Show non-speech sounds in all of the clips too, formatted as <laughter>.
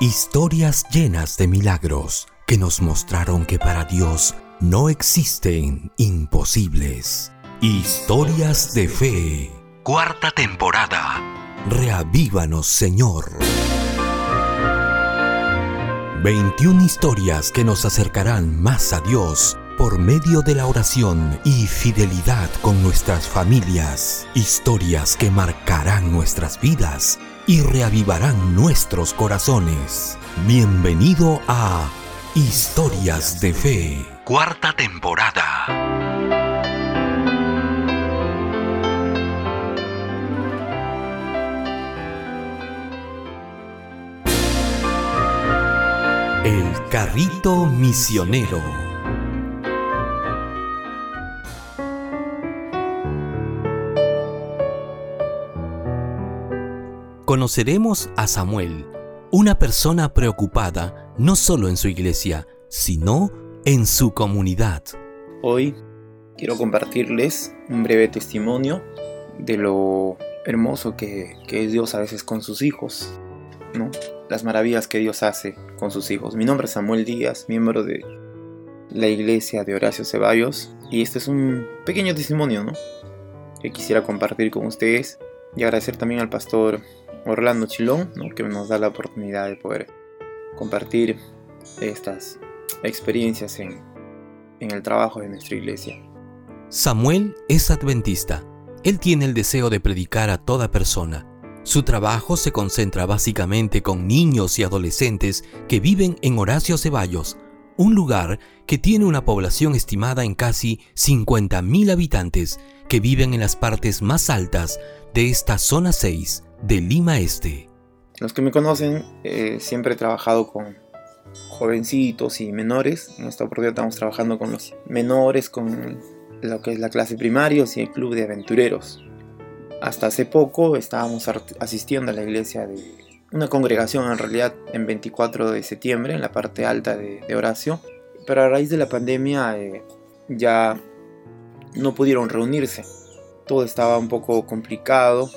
Historias llenas de milagros que nos mostraron que para Dios no existen imposibles. Historias de fe. Cuarta temporada. Reavívanos, Señor. 21 historias que nos acercarán más a Dios por medio de la oración y fidelidad con nuestras familias. Historias que marcarán nuestras vidas y reavivarán nuestros corazones. Bienvenido a Historias de Fe. Cuarta temporada. El carrito misionero. Conoceremos a Samuel, una persona preocupada no solo en su iglesia, sino en su comunidad. Hoy quiero compartirles un breve testimonio de lo hermoso que, es Dios a veces con sus hijos, ¿no? las maravillas que Dios hace con sus hijos. Mi nombre es Samuel Díaz, miembro de la iglesia de Horacio Ceballos, y este es un pequeño testimonio ¿no? que quisiera compartir con ustedes y agradecer también al pastor Orlando Chilón, que nos da la oportunidad de poder compartir estas experiencias en, en el trabajo de nuestra iglesia. Samuel es adventista. Él tiene el deseo de predicar a toda persona. Su trabajo se concentra básicamente con niños y adolescentes que viven en Horacio Ceballos, un lugar que tiene una población estimada en casi 50.000 habitantes que viven en las partes más altas de esta zona 6 de Lima Este. Los que me conocen, eh, siempre he trabajado con jovencitos y menores. En esta oportunidad estamos trabajando con los menores, con lo que es la clase primaria y el club de aventureros. Hasta hace poco estábamos asistiendo a la iglesia de una congregación en realidad en 24 de septiembre en la parte alta de, Horacio. Pero a raíz de la pandemia eh, ya no pudieron reunirse. Todo estaba un poco complicado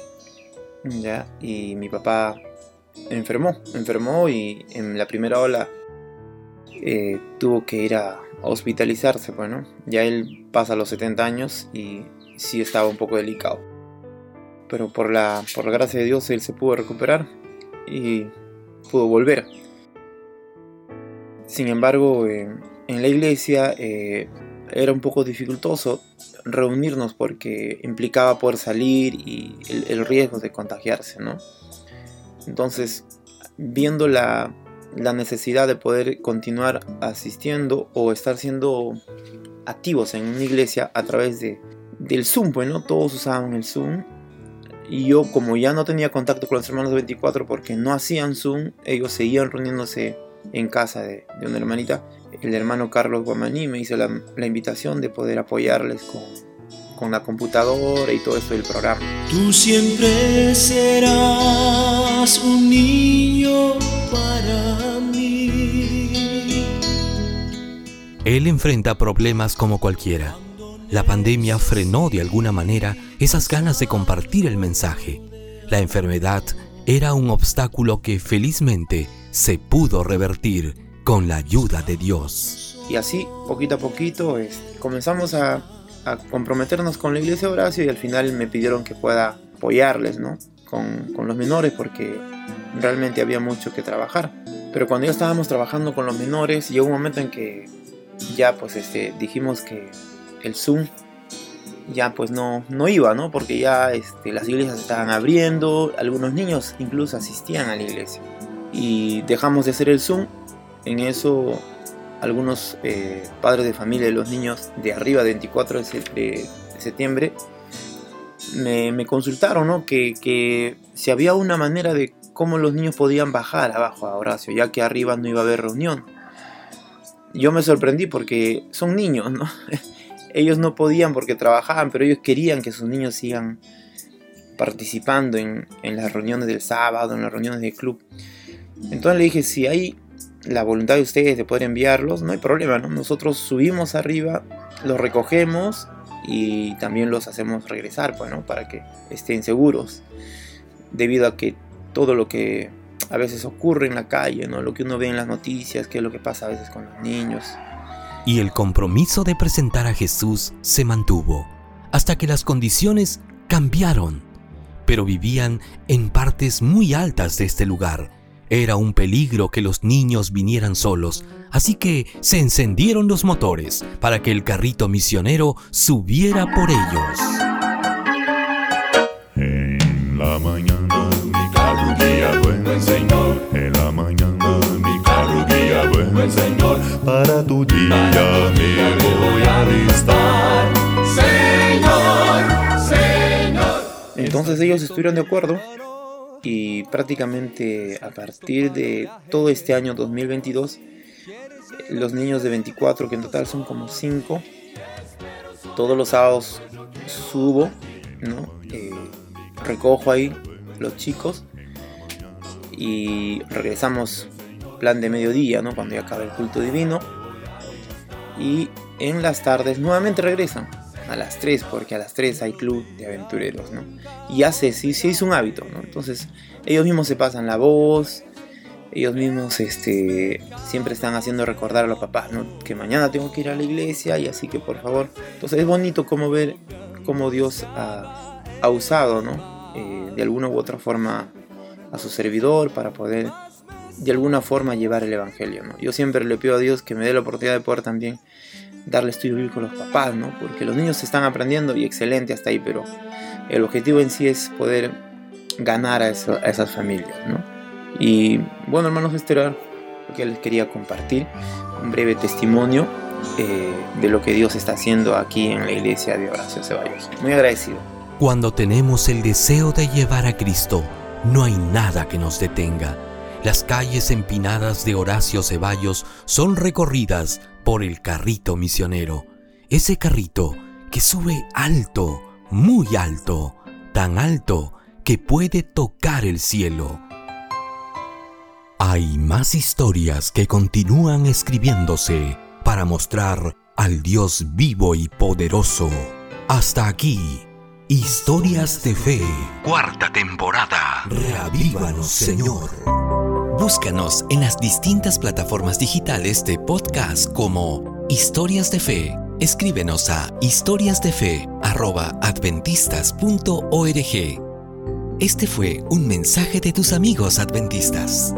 ¿ya? Y mi papá enfermó, enfermó y en la primera ola eh, tuvo que ir a, hospitalizarse, bueno, pues, ya él pasa los 70 años y sí estaba un poco delicado. Pero por la, por la gracia de Dios él se pudo recuperar y pudo volver. Sin embargo, eh, en la iglesia eh, era un poco dificultoso reunirnos porque implicaba poder salir y el, riesgo de contagiarse, ¿no? Entonces, viendo la, necesidad de poder continuar asistiendo o estar siendo activos en una iglesia a través de, del Zoom, pues, ¿no? Todos usaban el Zoom. Y yo, como ya no tenía contacto con los hermanos de 24 porque no hacían Zoom, ellos seguían reuniéndose en casa de, una hermanita, el hermano Carlos Guamaní me hizo la, invitación de poder apoyarles con, con, la computadora y todo eso del programa. Tú siempre serás un niño para mí. Él enfrenta problemas como cualquiera. La pandemia frenó de alguna manera esas ganas de compartir el mensaje. La enfermedad era un obstáculo que felizmente se pudo revertir con la ayuda de Dios. Y así, poquito a poquito, este, comenzamos a, comprometernos con la iglesia de Horacio y al final me pidieron que pueda apoyarles, ¿no? Con, los menores porque realmente había mucho que trabajar. Pero cuando ya estábamos trabajando con los menores, llegó un momento en que ya pues este, dijimos que el Zoom ya pues no, no iba, ¿no? Porque ya este, las iglesias estaban abriendo, algunos niños incluso asistían a la iglesia y dejamos de hacer el Zoom. En eso algunos eh, padres de familia de los niños de arriba de 24 de, septiembre me, consultaron ¿no? que, que, si había una manera de cómo los niños podían bajar abajo a Horacio, ya que arriba no iba a haber reunión. Yo me sorprendí porque son niños, ¿no? <laughs> ellos no podían porque trabajaban, pero ellos querían que sus niños sigan participando en, en las reuniones del sábado, en las reuniones del club. Entonces le dije, si hay la voluntad de ustedes de poder enviarlos, no hay problema, ¿no? Nosotros subimos arriba, los recogemos y también los hacemos regresar, pues, ¿no? Para que estén seguros. Debido a que todo lo que a veces ocurre en la calle, ¿no? Lo que uno ve en las noticias, qué es lo que pasa a veces con los niños. Y el compromiso de presentar a Jesús se mantuvo hasta que las condiciones cambiaron, pero vivían en partes muy altas de este lugar. Era un peligro que los niños vinieran solos, así que se encendieron los motores para que el carrito misionero subiera por ellos. En la mañana mi carro guía buen Señor. En la mañana mi carro guía buen Señor. Para tu día me voy a alistar. Señor, Señor. Entonces ellos estuvieron de acuerdo y prácticamente a partir de todo este año 2022, los niños de 24, que en total son como 5, todos los sábados subo, ¿no? Eh, recojo ahí los chicos y regresamos plan de mediodía, ¿no? Cuando ya acaba el culto divino. Y en las tardes nuevamente regresan a las 3, porque a las 3 hay club de aventureros, ¿no? Y ya se, sí, sí es un hábito, ¿no? Entonces ellos mismos se pasan la voz, ellos mismos este, siempre están haciendo recordar a los papás, ¿no? Que mañana tengo que ir a la iglesia y así que por favor. Entonces es bonito como ver cómo Dios ha, usado, ¿no? Eh, de alguna u otra forma a su servidor para poder de alguna forma llevar el evangelio, ¿no? Yo siempre le pido a Dios que me dé la oportunidad de poder también darle estudio bíblico a los papás, ¿no? Porque los niños están aprendiendo y excelente hasta ahí, pero el objetivo en sí es poder ganar a, eso, esas familias, ¿no? Y bueno, hermanos, este era lo que les quería compartir, un breve testimonio eh, de lo que Dios está haciendo aquí en la iglesia de Horacio Ceballos. Muy agradecido. Cuando tenemos el deseo de llevar a Cristo, no hay nada que nos detenga. Las calles empinadas de Horacio Ceballos son recorridas por el carrito misionero. Ese carrito que sube alto, muy alto, tan alto que puede tocar el cielo. Hay más historias que continúan escribiéndose para mostrar al Dios vivo y poderoso. Hasta aquí, Historias de Fe, cuarta temporada. Reavívanos, Señor. Búscanos en las distintas plataformas digitales de podcast como Historias de Fe. Escríbenos a historiasdefe.adventistas.org. Este fue un mensaje de tus amigos adventistas.